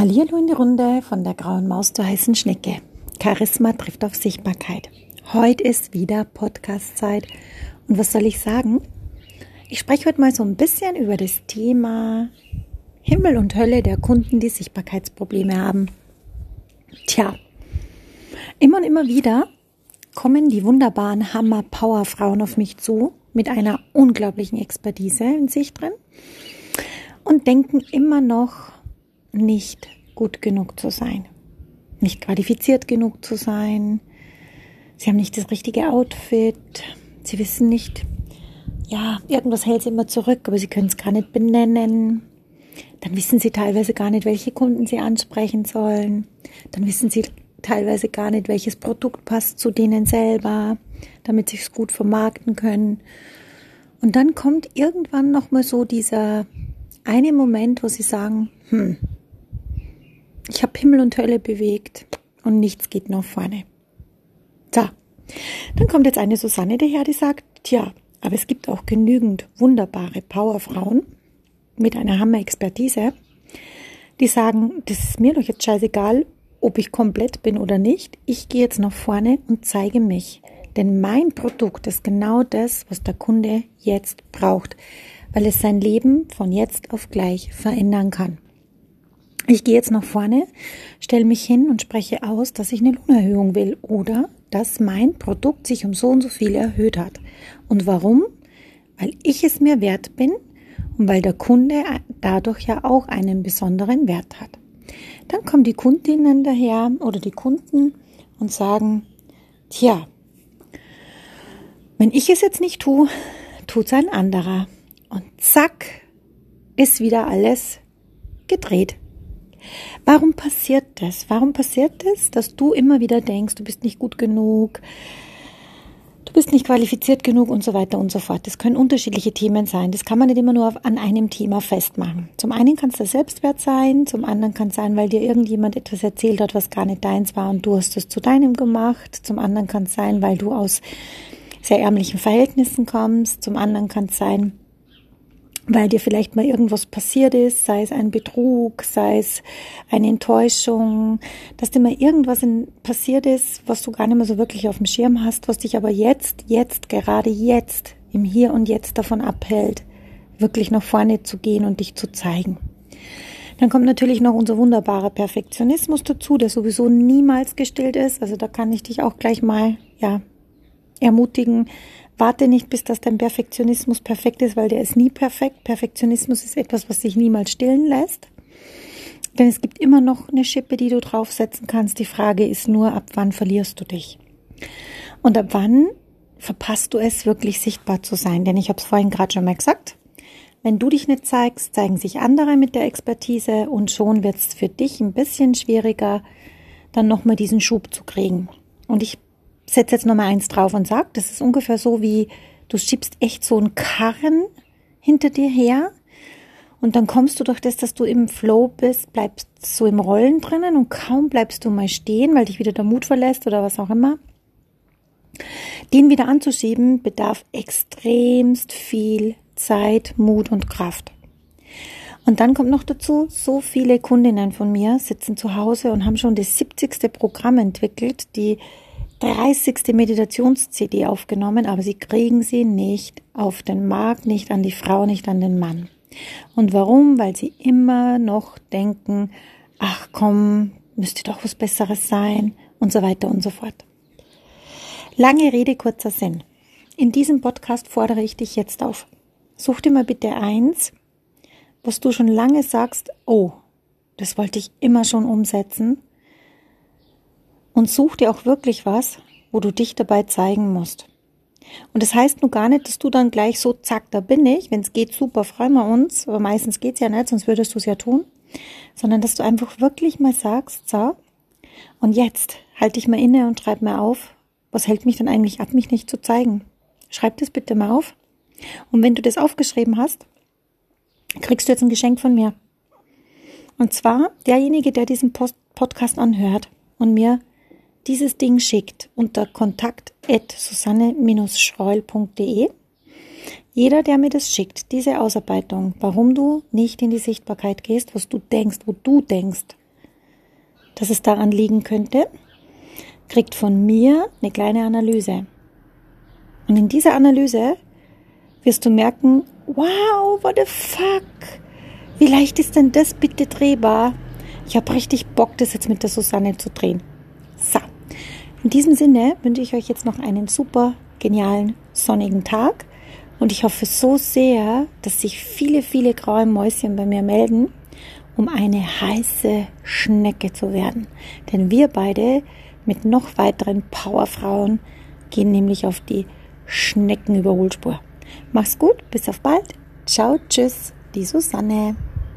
Hallihallo in die Runde von der grauen Maus zur heißen Schnecke. Charisma trifft auf Sichtbarkeit. Heute ist wieder Podcast-Zeit. Und was soll ich sagen? Ich spreche heute mal so ein bisschen über das Thema Himmel und Hölle der Kunden, die Sichtbarkeitsprobleme haben. Tja, immer und immer wieder kommen die wunderbaren Hammer-Power-Frauen auf mich zu mit einer unglaublichen Expertise in sich drin und denken immer noch, nicht gut genug zu sein, nicht qualifiziert genug zu sein. Sie haben nicht das richtige Outfit. Sie wissen nicht, ja, irgendwas hält sie immer zurück, aber sie können es gar nicht benennen. Dann wissen sie teilweise gar nicht, welche Kunden sie ansprechen sollen. Dann wissen sie teilweise gar nicht, welches Produkt passt zu denen selber, damit sie es gut vermarkten können. Und dann kommt irgendwann nochmal so dieser eine Moment, wo sie sagen, hm, ich habe Himmel und Hölle bewegt und nichts geht nach vorne. So, dann kommt jetzt eine Susanne daher, die sagt, tja, aber es gibt auch genügend wunderbare Powerfrauen mit einer Hammer-Expertise, die sagen, das ist mir doch jetzt scheißegal, ob ich komplett bin oder nicht. Ich gehe jetzt nach vorne und zeige mich. Denn mein Produkt ist genau das, was der Kunde jetzt braucht, weil es sein Leben von jetzt auf gleich verändern kann. Ich gehe jetzt nach vorne, stelle mich hin und spreche aus, dass ich eine Lohnerhöhung will oder dass mein Produkt sich um so und so viel erhöht hat. Und warum? Weil ich es mir wert bin und weil der Kunde dadurch ja auch einen besonderen Wert hat. Dann kommen die Kundinnen daher oder die Kunden und sagen, tja, wenn ich es jetzt nicht tue, tut es ein anderer. Und zack, ist wieder alles gedreht. Warum passiert das? Warum passiert das, dass du immer wieder denkst, du bist nicht gut genug, du bist nicht qualifiziert genug und so weiter und so fort. Das können unterschiedliche Themen sein. Das kann man nicht immer nur an einem Thema festmachen. Zum einen kann es der Selbstwert sein, zum anderen kann es sein, weil dir irgendjemand etwas erzählt hat, was gar nicht deins war und du hast es zu deinem gemacht. Zum anderen kann es sein, weil du aus sehr ärmlichen Verhältnissen kommst. Zum anderen kann es sein, weil dir vielleicht mal irgendwas passiert ist, sei es ein Betrug, sei es eine Enttäuschung, dass dir mal irgendwas in, passiert ist, was du gar nicht mehr so wirklich auf dem Schirm hast, was dich aber jetzt, jetzt, gerade jetzt, im Hier und Jetzt davon abhält, wirklich nach vorne zu gehen und dich zu zeigen. Dann kommt natürlich noch unser wunderbarer Perfektionismus dazu, der sowieso niemals gestillt ist. Also da kann ich dich auch gleich mal, ja, ermutigen, Warte nicht, bis das dein Perfektionismus perfekt ist, weil der ist nie perfekt. Perfektionismus ist etwas, was sich niemals stillen lässt. Denn es gibt immer noch eine Schippe, die du draufsetzen kannst. Die Frage ist nur, ab wann verlierst du dich? Und ab wann verpasst du es, wirklich sichtbar zu sein? Denn ich habe es vorhin gerade schon mal gesagt. Wenn du dich nicht zeigst, zeigen sich andere mit der Expertise und schon wird es für dich ein bisschen schwieriger, dann nochmal diesen Schub zu kriegen. Und ich setze jetzt nochmal eins drauf und sag, das ist ungefähr so wie, du schiebst echt so einen Karren hinter dir her und dann kommst du durch das, dass du im Flow bist, bleibst so im Rollen drinnen und kaum bleibst du mal stehen, weil dich wieder der Mut verlässt oder was auch immer. Den wieder anzuschieben bedarf extremst viel Zeit, Mut und Kraft. Und dann kommt noch dazu, so viele Kundinnen von mir sitzen zu Hause und haben schon das 70. Programm entwickelt, die 30. Meditations-CD aufgenommen, aber sie kriegen sie nicht auf den Markt, nicht an die Frau, nicht an den Mann. Und warum? Weil sie immer noch denken, ach komm, müsste doch was Besseres sein und so weiter und so fort. Lange Rede, kurzer Sinn. In diesem Podcast fordere ich dich jetzt auf. Such dir mal bitte eins, was du schon lange sagst, oh, das wollte ich immer schon umsetzen und such dir auch wirklich was, wo du dich dabei zeigen musst. Und das heißt nur gar nicht, dass du dann gleich so, zack, da bin ich. Wenn es geht, super, freuen wir uns. Aber meistens geht's ja nicht, sonst würdest du es ja tun. Sondern dass du einfach wirklich mal sagst, so, und jetzt halte ich mal inne und schreib mir auf, was hält mich denn eigentlich ab, mich nicht zu zeigen? Schreib das bitte mal auf. Und wenn du das aufgeschrieben hast, kriegst du jetzt ein Geschenk von mir. Und zwar derjenige, der diesen Post Podcast anhört und mir dieses Ding schickt unter kontakt.susanne-schreul.de. Jeder, der mir das schickt, diese Ausarbeitung, warum du nicht in die Sichtbarkeit gehst, was du denkst, wo du denkst, dass es daran liegen könnte, kriegt von mir eine kleine Analyse. Und in dieser Analyse wirst du merken, wow, what the fuck? Wie leicht ist denn das bitte drehbar? Ich habe richtig Bock, das jetzt mit der Susanne zu drehen. So, in diesem Sinne wünsche ich euch jetzt noch einen super genialen sonnigen Tag und ich hoffe so sehr, dass sich viele, viele graue Mäuschen bei mir melden, um eine heiße Schnecke zu werden. Denn wir beide mit noch weiteren Powerfrauen gehen nämlich auf die Schneckenüberholspur. Mach's gut, bis auf bald. Ciao, tschüss, die Susanne.